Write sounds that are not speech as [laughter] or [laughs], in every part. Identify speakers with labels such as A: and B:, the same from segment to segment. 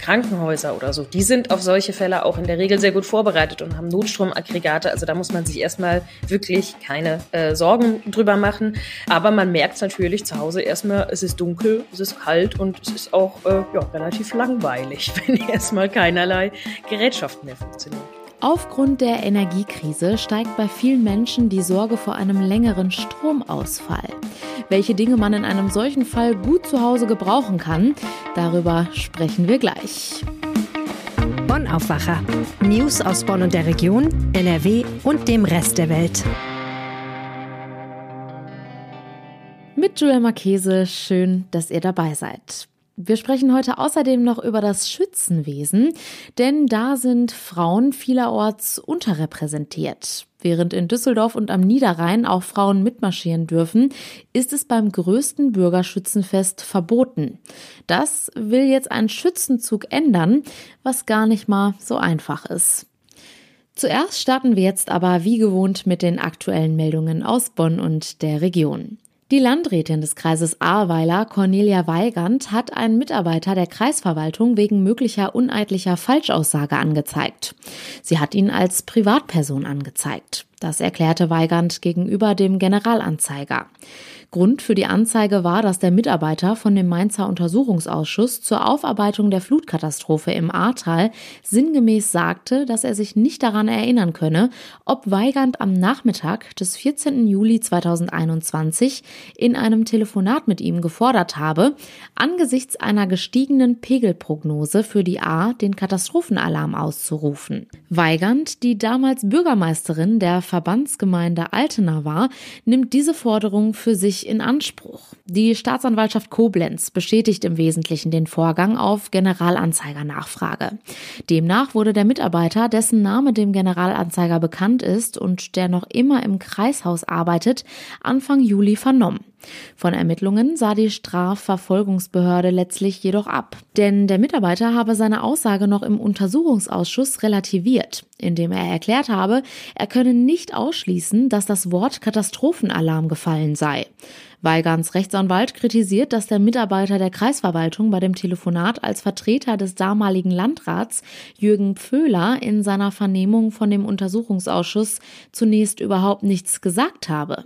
A: Krankenhäuser oder so, die sind auf solche Fälle auch in der Regel sehr gut vorbereitet und haben Notstromaggregate. Also da muss man sich erstmal wirklich keine äh, Sorgen drüber machen. Aber man merkt natürlich zu Hause erstmal, es ist dunkel, es ist kalt und es ist auch äh, ja, relativ langweilig, [laughs] wenn erstmal keinerlei Gerätschaften mehr funktionieren.
B: Aufgrund der Energiekrise steigt bei vielen Menschen die Sorge vor einem längeren Stromausfall. Welche Dinge man in einem solchen Fall gut zu Hause gebrauchen kann, darüber sprechen wir gleich.
C: Bonn Aufwacher. News aus Bonn und der Region, NRW und dem Rest der Welt.
B: Mit Joel Marchese, schön, dass ihr dabei seid. Wir sprechen heute außerdem noch über das Schützenwesen, denn da sind Frauen vielerorts unterrepräsentiert. Während in Düsseldorf und am Niederrhein auch Frauen mitmarschieren dürfen, ist es beim größten Bürgerschützenfest verboten. Das will jetzt ein Schützenzug ändern, was gar nicht mal so einfach ist. Zuerst starten wir jetzt aber wie gewohnt mit den aktuellen Meldungen aus Bonn und der Region. Die Landrätin des Kreises Ahrweiler, Cornelia Weigand, hat einen Mitarbeiter der Kreisverwaltung wegen möglicher uneidlicher Falschaussage angezeigt. Sie hat ihn als Privatperson angezeigt. Das erklärte Weigand gegenüber dem Generalanzeiger. Grund für die Anzeige war, dass der Mitarbeiter von dem Mainzer Untersuchungsausschuss zur Aufarbeitung der Flutkatastrophe im Ahrtal sinngemäß sagte, dass er sich nicht daran erinnern könne, ob Weigand am Nachmittag des 14. Juli 2021 in einem Telefonat mit ihm gefordert habe, angesichts einer gestiegenen Pegelprognose für die A den Katastrophenalarm auszurufen. Weigand, die damals Bürgermeisterin der Verbandsgemeinde Altena war, nimmt diese Forderung für sich in Anspruch. Die Staatsanwaltschaft Koblenz bestätigt im Wesentlichen den Vorgang auf Generalanzeigernachfrage. Demnach wurde der Mitarbeiter, dessen Name dem Generalanzeiger bekannt ist und der noch immer im Kreishaus arbeitet, Anfang Juli vernommen. Von Ermittlungen sah die Strafverfolgungsbehörde letztlich jedoch ab, denn der Mitarbeiter habe seine Aussage noch im Untersuchungsausschuss relativiert, indem er erklärt habe, er könne nicht ausschließen, dass das Wort Katastrophenalarm gefallen sei. Weigans Rechtsanwalt kritisiert, dass der Mitarbeiter der Kreisverwaltung bei dem Telefonat als Vertreter des damaligen Landrats Jürgen Pföhler in seiner Vernehmung von dem Untersuchungsausschuss zunächst überhaupt nichts gesagt habe.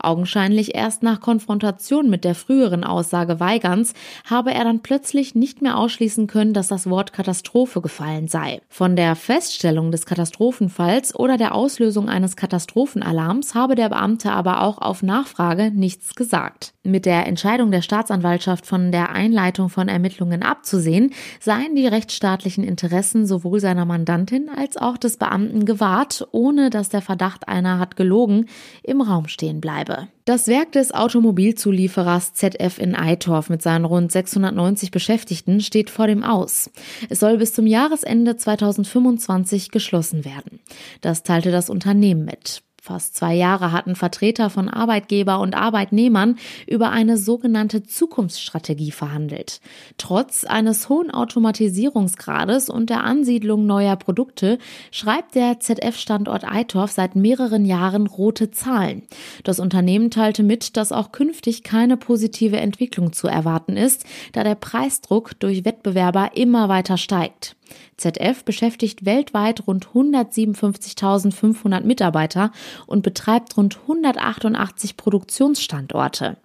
B: Augenscheinlich erst nach Konfrontation mit der früheren Aussage Weigans habe er dann plötzlich nicht mehr ausschließen können, dass das Wort Katastrophe gefallen sei. Von der Feststellung des Katastrophenfalls oder der Auslösung eines Katastrophenalarms habe der Beamte aber auch auf Nachfrage nichts gesagt gesagt. Mit der Entscheidung der Staatsanwaltschaft von der Einleitung von Ermittlungen abzusehen, seien die rechtsstaatlichen Interessen sowohl seiner Mandantin als auch des Beamten gewahrt, ohne dass der Verdacht einer hat gelogen im Raum stehen bleibe. Das Werk des Automobilzulieferers ZF in Eitorf mit seinen rund 690 Beschäftigten steht vor dem Aus. Es soll bis zum Jahresende 2025 geschlossen werden. Das teilte das Unternehmen mit. Fast zwei Jahre hatten Vertreter von Arbeitgeber und Arbeitnehmern über eine sogenannte Zukunftsstrategie verhandelt. Trotz eines hohen Automatisierungsgrades und der Ansiedlung neuer Produkte schreibt der ZF-Standort Eitorf seit mehreren Jahren rote Zahlen. Das Unternehmen teilte mit, dass auch künftig keine positive Entwicklung zu erwarten ist, da der Preisdruck durch Wettbewerber immer weiter steigt. ZF beschäftigt weltweit rund 157.500 Mitarbeiter und betreibt rund 188 Produktionsstandorte.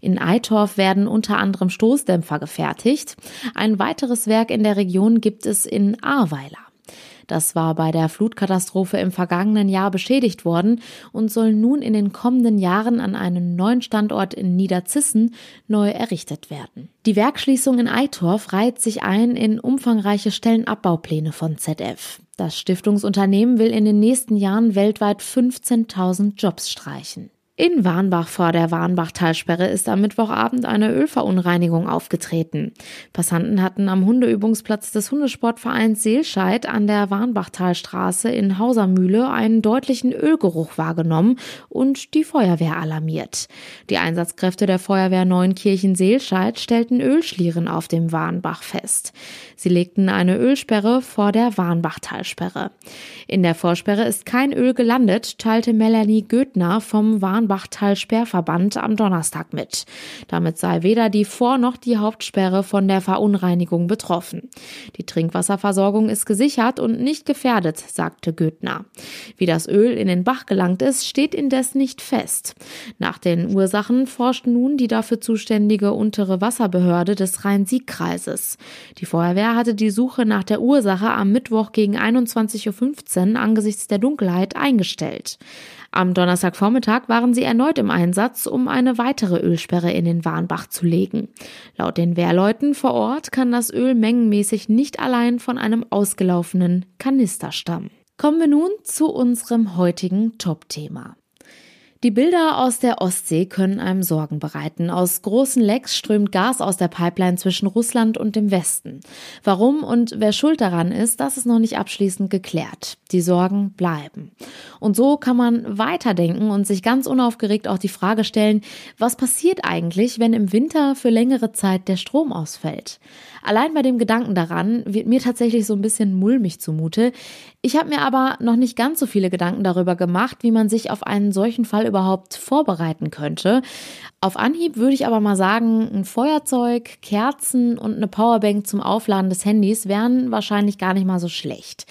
B: In Eitorf werden unter anderem Stoßdämpfer gefertigt. Ein weiteres Werk in der Region gibt es in Ahrweiler. Das war bei der Flutkatastrophe im vergangenen Jahr beschädigt worden und soll nun in den kommenden Jahren an einem neuen Standort in Niederzissen neu errichtet werden. Die Werkschließung in Eitorf reiht sich ein in umfangreiche Stellenabbaupläne von ZF. Das Stiftungsunternehmen will in den nächsten Jahren weltweit 15.000 Jobs streichen. In Warnbach vor der Warnbach-Talsperre ist am Mittwochabend eine Ölverunreinigung aufgetreten. Passanten hatten am Hundeübungsplatz des Hundesportvereins Seelscheid an der Warnbachtalstraße in Hausermühle einen deutlichen Ölgeruch wahrgenommen und die Feuerwehr alarmiert. Die Einsatzkräfte der Feuerwehr Neunkirchen Seelscheid stellten Ölschlieren auf dem Warnbach fest. Sie legten eine Ölsperre vor der Warnbachtalsperre. In der Vorsperre ist kein Öl gelandet, teilte Melanie Göthner vom Warnbach Warnbachtal-Sperrverband am Donnerstag mit. Damit sei weder die Vor- noch die Hauptsperre von der Verunreinigung betroffen. Die Trinkwasserversorgung ist gesichert und nicht gefährdet, sagte Göthner. Wie das Öl in den Bach gelangt ist, steht indes nicht fest. Nach den Ursachen forscht nun die dafür zuständige untere Wasserbehörde des Rhein-Sieg-Kreises. Die Feuerwehr hatte die Suche nach der Ursache am Mittwoch gegen 21.15 Uhr angesichts der Dunkelheit eingestellt. Am Donnerstagvormittag waren sie erneut im Einsatz, um eine weitere Ölsperre in den Warnbach zu legen. Laut den Wehrleuten vor Ort kann das Öl mengenmäßig nicht allein von einem ausgelaufenen Kanister stammen. Kommen wir nun zu unserem heutigen Top-Thema. Die Bilder aus der Ostsee können einem Sorgen bereiten. Aus großen Lecks strömt Gas aus der Pipeline zwischen Russland und dem Westen. Warum und wer schuld daran ist, das ist noch nicht abschließend geklärt. Die Sorgen bleiben. Und so kann man weiterdenken und sich ganz unaufgeregt auch die Frage stellen, was passiert eigentlich, wenn im Winter für längere Zeit der Strom ausfällt? Allein bei dem Gedanken daran wird mir tatsächlich so ein bisschen mulmig zumute. Ich habe mir aber noch nicht ganz so viele Gedanken darüber gemacht, wie man sich auf einen solchen Fall überhaupt vorbereiten könnte. Auf Anhieb würde ich aber mal sagen, ein Feuerzeug, Kerzen und eine Powerbank zum Aufladen des Handys wären wahrscheinlich gar nicht mal so schlecht.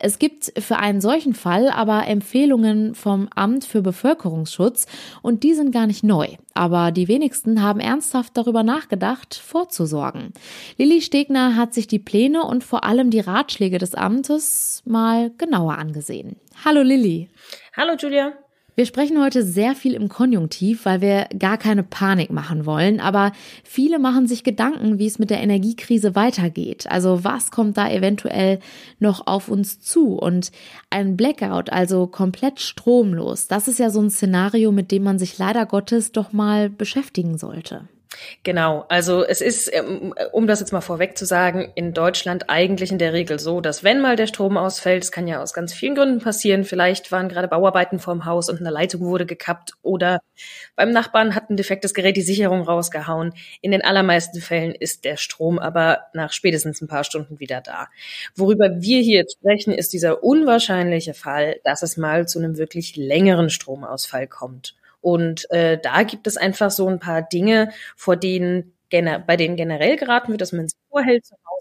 B: Es gibt für einen solchen Fall aber Empfehlungen vom Amt für Bevölkerungsschutz und die sind gar nicht neu. Aber die wenigsten haben ernsthaft darüber nachgedacht, vorzusorgen. Lilly Stegner hat sich die Pläne und vor allem die Ratschläge des Amtes mal genauer angesehen. Hallo Lilly.
A: Hallo Julia.
B: Wir sprechen heute sehr viel im Konjunktiv, weil wir gar keine Panik machen wollen. Aber viele machen sich Gedanken, wie es mit der Energiekrise weitergeht. Also was kommt da eventuell noch auf uns zu? Und ein Blackout, also komplett stromlos, das ist ja so ein Szenario, mit dem man sich leider Gottes doch mal beschäftigen sollte.
A: Genau, also es ist, ähm, um das jetzt mal vorweg zu sagen, in Deutschland eigentlich in der Regel so, dass wenn mal der Strom ausfällt, es kann ja aus ganz vielen Gründen passieren, vielleicht waren gerade Bauarbeiten vorm Haus und eine Leitung wurde gekappt oder beim Nachbarn hat ein defektes Gerät die Sicherung rausgehauen. In den allermeisten Fällen ist der Strom aber nach spätestens ein paar Stunden wieder da. Worüber wir hier jetzt sprechen, ist dieser unwahrscheinliche Fall, dass es mal zu einem wirklich längeren Stromausfall kommt. Und äh, da gibt es einfach so ein paar Dinge, vor denen bei denen generell geraten wird, dass man sich vorhält zu Hause,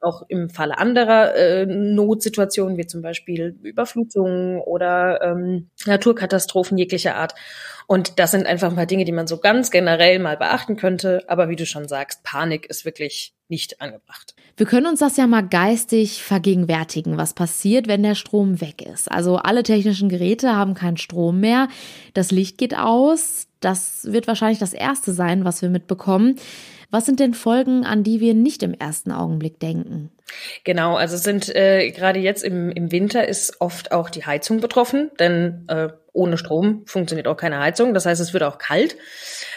A: auch im Falle anderer äh, Notsituationen, wie zum Beispiel Überflutungen oder ähm, Naturkatastrophen jeglicher Art. Und das sind einfach ein paar Dinge, die man so ganz generell mal beachten könnte. Aber wie du schon sagst, Panik ist wirklich nicht angebracht.
B: Wir können uns das ja mal geistig vergegenwärtigen, was passiert, wenn der Strom weg ist. Also alle technischen Geräte haben keinen Strom mehr, das Licht geht aus, das wird wahrscheinlich das Erste sein, was wir mitbekommen. Was sind denn Folgen, an die wir nicht im ersten Augenblick denken?
A: Genau, also sind äh, gerade jetzt im, im Winter ist oft auch die Heizung betroffen, denn äh, ohne Strom funktioniert auch keine Heizung. Das heißt, es wird auch kalt.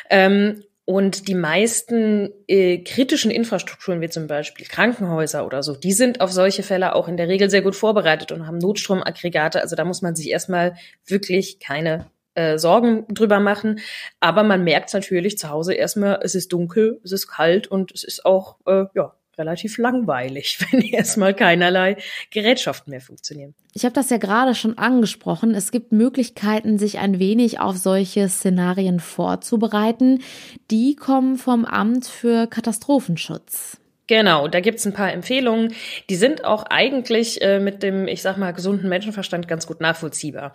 A: Ähm, und die meisten äh, kritischen Infrastrukturen, wie zum Beispiel Krankenhäuser oder so, die sind auf solche Fälle auch in der Regel sehr gut vorbereitet und haben Notstromaggregate. Also da muss man sich erstmal wirklich keine äh, Sorgen drüber machen. Aber man merkt natürlich zu Hause erstmal, es ist dunkel, es ist kalt und es ist auch äh, ja, relativ langweilig, [laughs] wenn erstmal keinerlei Gerätschaften mehr funktionieren.
B: Ich habe das ja gerade schon angesprochen. Es gibt Möglichkeiten, sich ein wenig auf solche Szenarien vorzubereiten. Die kommen vom Amt für Katastrophenschutz.
A: Genau, da gibt's ein paar Empfehlungen. Die sind auch eigentlich äh, mit dem, ich sag mal, gesunden Menschenverstand ganz gut nachvollziehbar.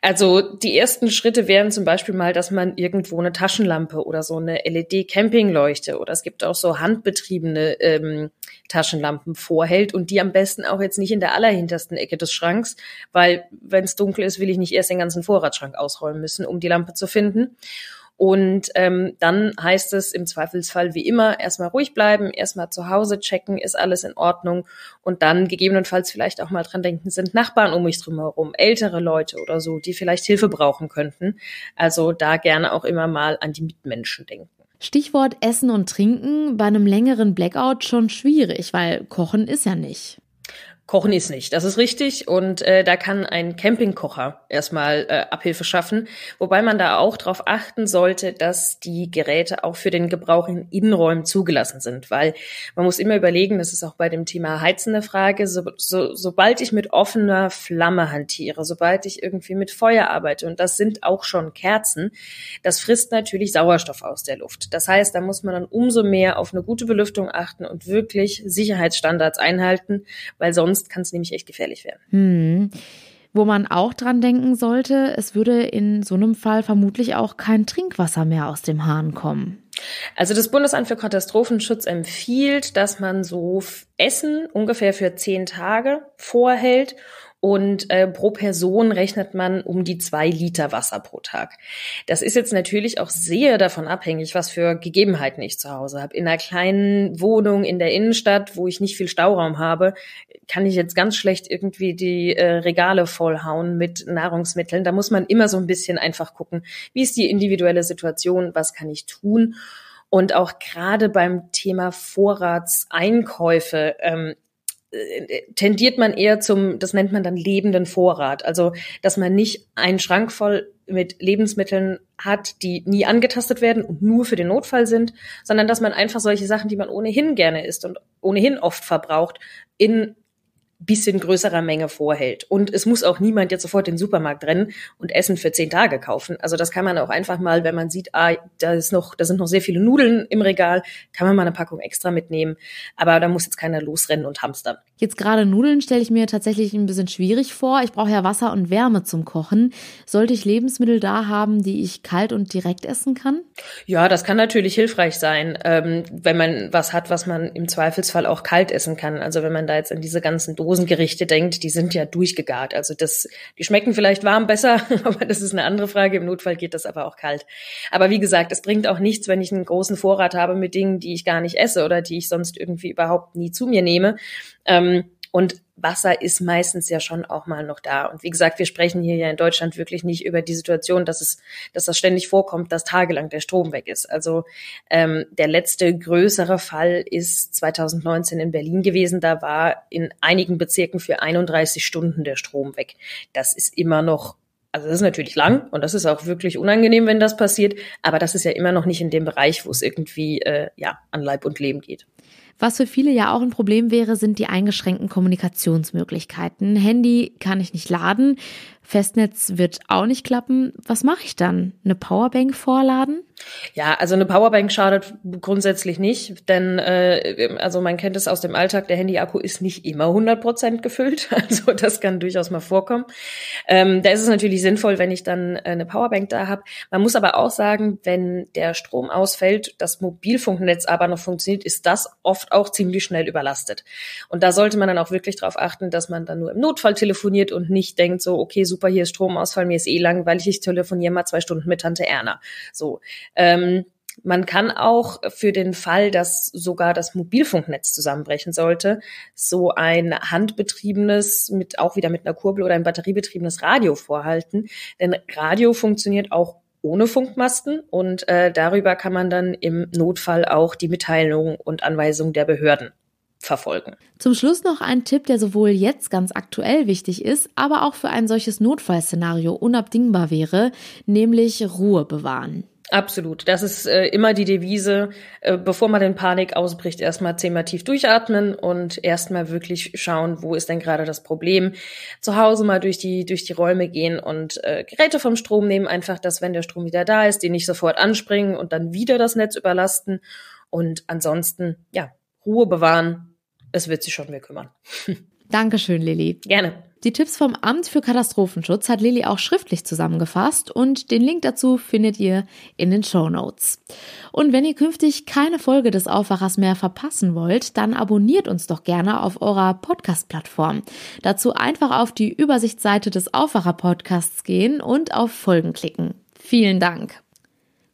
A: Also die ersten Schritte wären zum Beispiel mal, dass man irgendwo eine Taschenlampe oder so eine LED-Campingleuchte oder es gibt auch so handbetriebene ähm, Taschenlampen vorhält und die am besten auch jetzt nicht in der allerhintersten Ecke des Schranks, weil wenn es dunkel ist, will ich nicht erst den ganzen Vorratsschrank ausräumen müssen, um die Lampe zu finden. Und ähm, dann heißt es im Zweifelsfall wie immer erstmal ruhig bleiben, erstmal zu Hause checken, ist alles in Ordnung und dann gegebenenfalls vielleicht auch mal dran denken, sind Nachbarn um mich drumherum, ältere Leute oder so, die vielleicht Hilfe brauchen könnten. Also da gerne auch immer mal an die Mitmenschen denken.
B: Stichwort Essen und Trinken bei einem längeren Blackout schon schwierig, weil Kochen ist ja nicht.
A: Kochen ist nicht, das ist richtig. Und äh, da kann ein Campingkocher erstmal äh, Abhilfe schaffen. Wobei man da auch darauf achten sollte, dass die Geräte auch für den Gebrauch in Innenräumen zugelassen sind. Weil man muss immer überlegen, das ist auch bei dem Thema Heizen eine Frage, so, so, sobald ich mit offener Flamme hantiere, sobald ich irgendwie mit Feuer arbeite, und das sind auch schon Kerzen, das frisst natürlich Sauerstoff aus der Luft. Das heißt, da muss man dann umso mehr auf eine gute Belüftung achten und wirklich Sicherheitsstandards einhalten, weil sonst sonst kann es nämlich echt gefährlich werden.
B: Hm. Wo man auch dran denken sollte, es würde in so einem Fall vermutlich auch kein Trinkwasser mehr aus dem Hahn kommen.
A: Also das Bundesamt für Katastrophenschutz empfiehlt, dass man so Essen ungefähr für zehn Tage vorhält und äh, pro Person rechnet man um die zwei Liter Wasser pro Tag. Das ist jetzt natürlich auch sehr davon abhängig, was für Gegebenheiten ich zu Hause habe. In einer kleinen Wohnung in der Innenstadt, wo ich nicht viel Stauraum habe, kann ich jetzt ganz schlecht irgendwie die äh, Regale vollhauen mit Nahrungsmitteln. Da muss man immer so ein bisschen einfach gucken, wie ist die individuelle Situation, was kann ich tun. Und auch gerade beim Thema Vorratseinkäufe ähm, tendiert man eher zum, das nennt man dann lebenden Vorrat. Also, dass man nicht einen Schrank voll mit Lebensmitteln hat, die nie angetastet werden und nur für den Notfall sind, sondern dass man einfach solche Sachen, die man ohnehin gerne isst und ohnehin oft verbraucht, in bisschen größerer Menge vorhält. Und es muss auch niemand jetzt sofort in den Supermarkt rennen und Essen für zehn Tage kaufen. Also das kann man auch einfach mal, wenn man sieht, ah, da ist noch, da sind noch sehr viele Nudeln im Regal, kann man mal eine Packung extra mitnehmen. Aber da muss jetzt keiner losrennen und hamstern.
B: Jetzt gerade Nudeln stelle ich mir tatsächlich ein bisschen schwierig vor. Ich brauche ja Wasser und Wärme zum Kochen. Sollte ich Lebensmittel da haben, die ich kalt und direkt essen kann?
A: Ja, das kann natürlich hilfreich sein, ähm, wenn man was hat, was man im Zweifelsfall auch kalt essen kann. Also wenn man da jetzt an diese ganzen Dosengerichte denkt, die sind ja durchgegart. Also das, die schmecken vielleicht warm besser, [laughs] aber das ist eine andere Frage. Im Notfall geht das aber auch kalt. Aber wie gesagt, es bringt auch nichts, wenn ich einen großen Vorrat habe mit Dingen, die ich gar nicht esse oder die ich sonst irgendwie überhaupt nie zu mir nehme. Ähm, und Wasser ist meistens ja schon auch mal noch da. Und wie gesagt, wir sprechen hier ja in Deutschland wirklich nicht über die Situation, dass es, dass das ständig vorkommt, dass tagelang der Strom weg ist. Also ähm, der letzte größere Fall ist 2019 in Berlin gewesen. Da war in einigen Bezirken für 31 Stunden der Strom weg. Das ist immer noch also das ist natürlich lang und das ist auch wirklich unangenehm, wenn das passiert, aber das ist ja immer noch nicht in dem Bereich, wo es irgendwie äh, ja an Leib und Leben geht.
B: Was für viele ja auch ein Problem wäre, sind die eingeschränkten Kommunikationsmöglichkeiten. Handy kann ich nicht laden, Festnetz wird auch nicht klappen. Was mache ich dann? Eine Powerbank vorladen?
A: Ja, also eine Powerbank schadet grundsätzlich nicht, denn äh, also man kennt es aus dem Alltag, der Handy-Akku ist nicht immer 100 Prozent gefüllt, [laughs] also das kann durchaus mal vorkommen. Ähm, da ist es natürlich sinnvoll, wenn ich dann eine Powerbank da habe. Man muss aber auch sagen, wenn der Strom ausfällt, das Mobilfunknetz aber noch funktioniert, ist das oft auch ziemlich schnell überlastet. Und da sollte man dann auch wirklich darauf achten, dass man dann nur im Notfall telefoniert und nicht denkt so, okay, super, hier ist Stromausfall, mir ist eh langweilig, ich telefoniere mal zwei Stunden mit Tante Erna. So. Ähm, man kann auch für den Fall, dass sogar das Mobilfunknetz zusammenbrechen sollte, so ein handbetriebenes, mit auch wieder mit einer Kurbel oder ein batteriebetriebenes Radio vorhalten. Denn Radio funktioniert auch ohne Funkmasten und äh, darüber kann man dann im Notfall auch die Mitteilung und Anweisung der Behörden verfolgen.
B: Zum Schluss noch ein Tipp, der sowohl jetzt ganz aktuell wichtig ist, aber auch für ein solches Notfallszenario unabdingbar wäre, nämlich Ruhe bewahren.
A: Absolut. Das ist äh, immer die Devise, äh, bevor man in Panik ausbricht, erstmal zehnmal tief durchatmen und erstmal wirklich schauen, wo ist denn gerade das Problem. Zu Hause mal durch die, durch die Räume gehen und äh, Geräte vom Strom nehmen, einfach, dass wenn der Strom wieder da ist, die nicht sofort anspringen und dann wieder das Netz überlasten. Und ansonsten, ja, Ruhe bewahren. Es wird sich schon mehr kümmern. [laughs]
B: Dankeschön, Lilly.
A: Gerne.
B: Die Tipps vom Amt für Katastrophenschutz hat Lilly auch schriftlich zusammengefasst und den Link dazu findet ihr in den Show Notes. Und wenn ihr künftig keine Folge des Aufwachers mehr verpassen wollt, dann abonniert uns doch gerne auf eurer Podcast-Plattform. Dazu einfach auf die Übersichtsseite des Aufwacher-Podcasts gehen und auf Folgen klicken. Vielen Dank.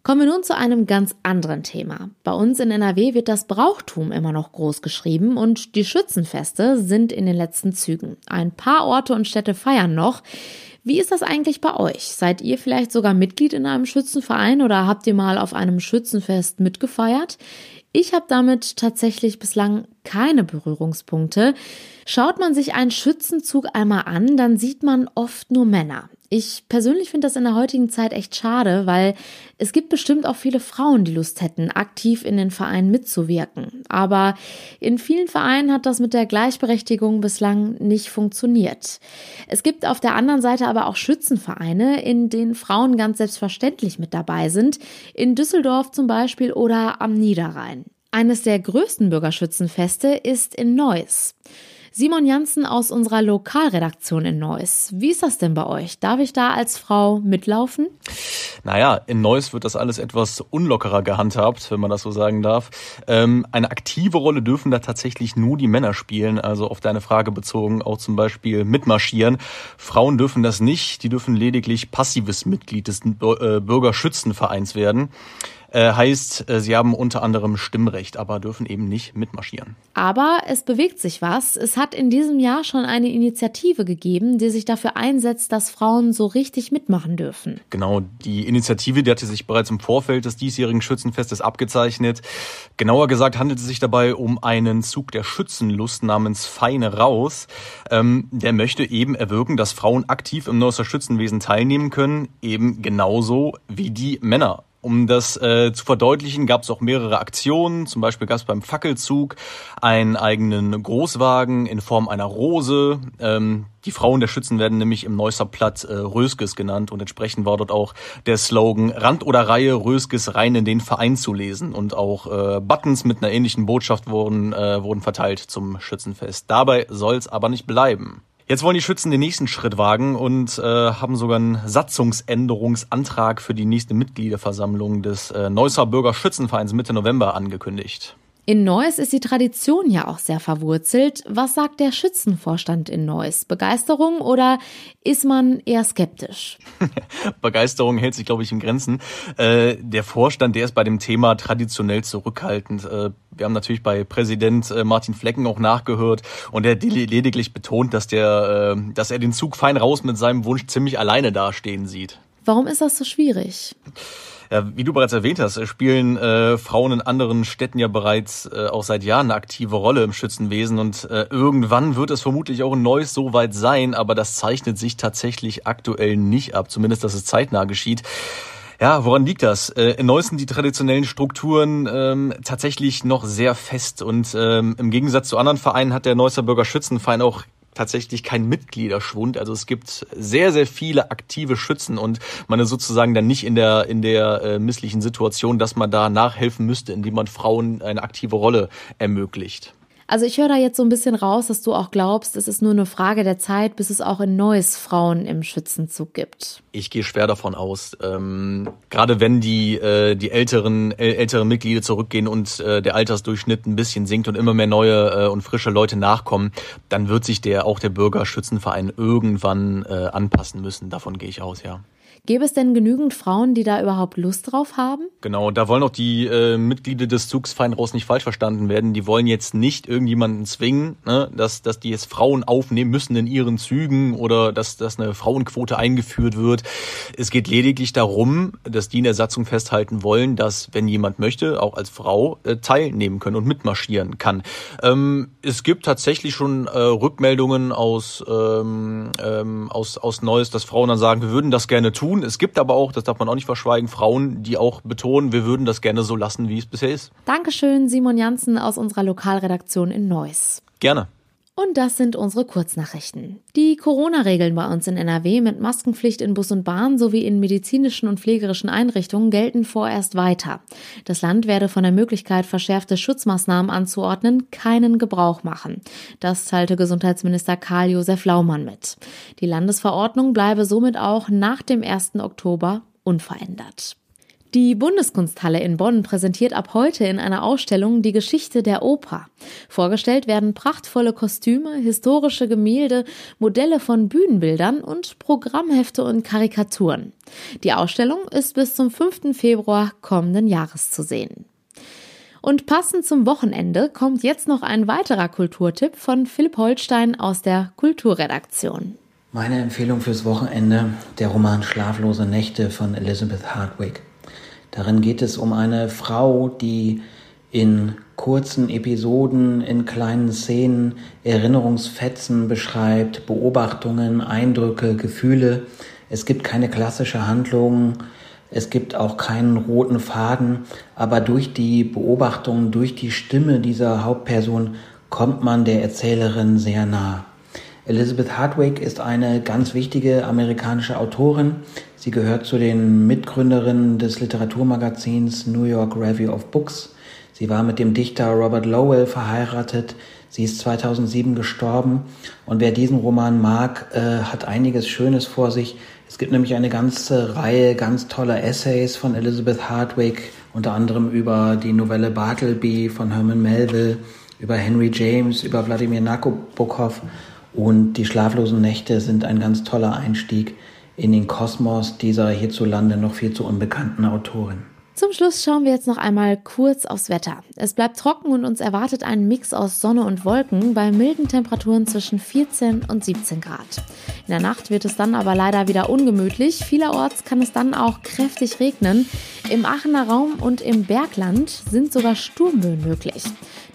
B: Kommen wir nun zu einem ganz anderen Thema. Bei uns in NRW wird das Brauchtum immer noch groß geschrieben und die Schützenfeste sind in den letzten Zügen. Ein paar Orte und Städte feiern noch. Wie ist das eigentlich bei euch? Seid ihr vielleicht sogar Mitglied in einem Schützenverein oder habt ihr mal auf einem Schützenfest mitgefeiert? Ich habe damit tatsächlich bislang keine Berührungspunkte. Schaut man sich einen Schützenzug einmal an, dann sieht man oft nur Männer. Ich persönlich finde das in der heutigen Zeit echt schade, weil es gibt bestimmt auch viele Frauen, die Lust hätten, aktiv in den Vereinen mitzuwirken. Aber in vielen Vereinen hat das mit der Gleichberechtigung bislang nicht funktioniert. Es gibt auf der anderen Seite aber auch Schützenvereine, in denen Frauen ganz selbstverständlich mit dabei sind. In Düsseldorf zum Beispiel oder am Niederrhein. Eines der größten Bürgerschützenfeste ist in Neuss. Simon Janssen aus unserer Lokalredaktion in Neuss. Wie ist das denn bei euch? Darf ich da als Frau mitlaufen?
D: Naja, in Neuss wird das alles etwas unlockerer gehandhabt, wenn man das so sagen darf. Ähm, eine aktive Rolle dürfen da tatsächlich nur die Männer spielen, also auf deine Frage bezogen, auch zum Beispiel mitmarschieren. Frauen dürfen das nicht, die dürfen lediglich passives Mitglied des äh, Bürgerschützenvereins werden. Äh, heißt, äh, sie haben unter anderem Stimmrecht, aber dürfen eben nicht mitmarschieren.
B: Aber es bewegt sich was. Es hat in diesem Jahr schon eine Initiative gegeben, die sich dafür einsetzt, dass Frauen so richtig mitmachen dürfen.
D: Genau, die Initiative, die hatte sich bereits im Vorfeld des diesjährigen Schützenfestes abgezeichnet. Genauer gesagt handelt es sich dabei um einen Zug der Schützenlust namens Feine Raus. Ähm, der möchte eben erwirken, dass Frauen aktiv im Neusser Schützenwesen teilnehmen können, eben genauso wie die Männer. Um das äh, zu verdeutlichen, gab es auch mehrere Aktionen. Zum Beispiel gab es beim Fackelzug einen eigenen Großwagen in Form einer Rose. Ähm, die Frauen der Schützen werden nämlich im Neusser Platt äh, Röskes genannt und entsprechend war dort auch der Slogan Rand oder Reihe Röskes rein in den Verein zu lesen und auch äh, Buttons mit einer ähnlichen Botschaft wurden, äh, wurden verteilt zum Schützenfest. Dabei soll es aber nicht bleiben. Jetzt wollen die Schützen den nächsten Schritt wagen und äh, haben sogar einen Satzungsänderungsantrag für die nächste Mitgliederversammlung des äh, Neusser Bürgerschützenvereins Mitte November angekündigt.
B: In Neuss ist die Tradition ja auch sehr verwurzelt. Was sagt der Schützenvorstand in Neuss? Begeisterung oder ist man eher skeptisch? [laughs]
D: Begeisterung hält sich, glaube ich, in Grenzen. Äh, der Vorstand, der ist bei dem Thema traditionell zurückhaltend. Äh, wir haben natürlich bei Präsident äh, Martin Flecken auch nachgehört und er lediglich betont, dass, der, dass er den Zug fein raus mit seinem Wunsch ziemlich alleine dastehen sieht.
B: Warum ist das so schwierig?
D: Ja, wie du bereits erwähnt hast, spielen äh, Frauen in anderen Städten ja bereits äh, auch seit Jahren eine aktive Rolle im Schützenwesen und äh, irgendwann wird es vermutlich auch in Neuss so weit sein, aber das zeichnet sich tatsächlich aktuell nicht ab, zumindest dass es zeitnah geschieht. Ja, woran liegt das? Äh, in Neuss sind die traditionellen Strukturen ähm, tatsächlich noch sehr fest und ähm, im Gegensatz zu anderen Vereinen hat der Neusser Bürgerschützenverein auch tatsächlich kein Mitgliederschwund. Also es gibt sehr, sehr viele aktive Schützen und man ist sozusagen dann nicht in der, in der äh, misslichen Situation, dass man da nachhelfen müsste, indem man Frauen eine aktive Rolle ermöglicht.
B: Also ich höre da jetzt so ein bisschen raus, dass du auch glaubst, es ist nur eine Frage der Zeit, bis es auch in Neues Frauen im Schützenzug gibt.
D: Ich gehe schwer davon aus. Ähm, gerade wenn die, äh, die älteren, äh, älteren Mitglieder zurückgehen und äh, der Altersdurchschnitt ein bisschen sinkt und immer mehr neue äh, und frische Leute nachkommen, dann wird sich der auch der Bürgerschützenverein irgendwann äh, anpassen müssen. Davon gehe ich aus, ja.
B: Gäbe es denn genügend Frauen, die da überhaupt Lust drauf haben?
D: Genau, da wollen auch die äh, Mitglieder des Zugs fein raus nicht falsch verstanden werden. Die wollen jetzt nicht irgendjemanden zwingen, ne, dass, dass die jetzt Frauen aufnehmen müssen in ihren Zügen oder dass, dass eine Frauenquote eingeführt wird. Es geht lediglich darum, dass die in der Satzung festhalten wollen, dass, wenn jemand möchte, auch als Frau äh, teilnehmen können und mitmarschieren kann. Ähm, es gibt tatsächlich schon äh, Rückmeldungen aus, ähm, ähm, aus, aus Neues, dass Frauen dann sagen, wir würden das gerne tun tun. Es gibt aber auch, das darf man auch nicht verschweigen, Frauen, die auch betonen, wir würden das gerne so lassen, wie es bisher ist.
B: Dankeschön, Simon Janssen aus unserer Lokalredaktion in Neuss.
D: Gerne.
B: Und das sind unsere Kurznachrichten. Die Corona-Regeln bei uns in NRW mit Maskenpflicht in Bus und Bahn sowie in medizinischen und pflegerischen Einrichtungen gelten vorerst weiter. Das Land werde von der Möglichkeit, verschärfte Schutzmaßnahmen anzuordnen, keinen Gebrauch machen. Das teilte Gesundheitsminister Karl-Josef Laumann mit. Die Landesverordnung bleibe somit auch nach dem 1. Oktober unverändert. Die Bundeskunsthalle in Bonn präsentiert ab heute in einer Ausstellung die Geschichte der Oper. Vorgestellt werden prachtvolle Kostüme, historische Gemälde, Modelle von Bühnenbildern und Programmhefte und Karikaturen. Die Ausstellung ist bis zum 5. Februar kommenden Jahres zu sehen. Und passend zum Wochenende kommt jetzt noch ein weiterer Kulturtipp von Philipp Holstein aus der Kulturredaktion.
E: Meine Empfehlung fürs Wochenende, der Roman Schlaflose Nächte von Elizabeth Hardwick. Darin geht es um eine Frau, die in kurzen Episoden, in kleinen Szenen, Erinnerungsfetzen beschreibt, Beobachtungen, Eindrücke, Gefühle. Es gibt keine klassische Handlung, es gibt auch keinen roten Faden, aber durch die Beobachtung, durch die Stimme dieser Hauptperson kommt man der Erzählerin sehr nah. Elizabeth Hardwick ist eine ganz wichtige amerikanische Autorin. Sie gehört zu den Mitgründerinnen des Literaturmagazins New York Review of Books. Sie war mit dem Dichter Robert Lowell verheiratet. Sie ist 2007 gestorben. Und wer diesen Roman mag, äh, hat einiges Schönes vor sich. Es gibt nämlich eine ganze Reihe ganz toller Essays von Elizabeth Hardwick, unter anderem über die Novelle Bartleby von Herman Melville, über Henry James, über Wladimir Nabokov. Und die schlaflosen Nächte sind ein ganz toller Einstieg in den Kosmos dieser hierzulande noch viel zu unbekannten Autorin.
B: Zum Schluss schauen wir jetzt noch einmal kurz aufs Wetter. Es bleibt trocken und uns erwartet ein Mix aus Sonne und Wolken bei milden Temperaturen zwischen 14 und 17 Grad. In der Nacht wird es dann aber leider wieder ungemütlich. Vielerorts kann es dann auch kräftig regnen. Im Aachener Raum und im Bergland sind sogar Sturmböen möglich.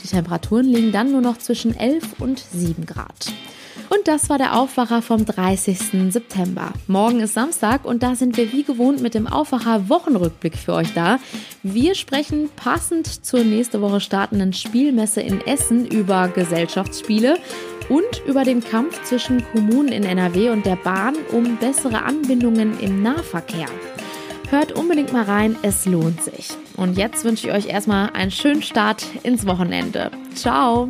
B: Die Temperaturen liegen dann nur noch zwischen 11 und 7 Grad. Und das war der Aufwacher vom 30. September. Morgen ist Samstag und da sind wir wie gewohnt mit dem Aufwacher Wochenrückblick für euch da. Wir sprechen passend zur nächste Woche startenden Spielmesse in Essen über Gesellschaftsspiele und über den Kampf zwischen Kommunen in NRW und der Bahn um bessere Anbindungen im Nahverkehr. Hört unbedingt mal rein, es lohnt sich. Und jetzt wünsche ich euch erstmal einen schönen Start ins Wochenende. Ciao!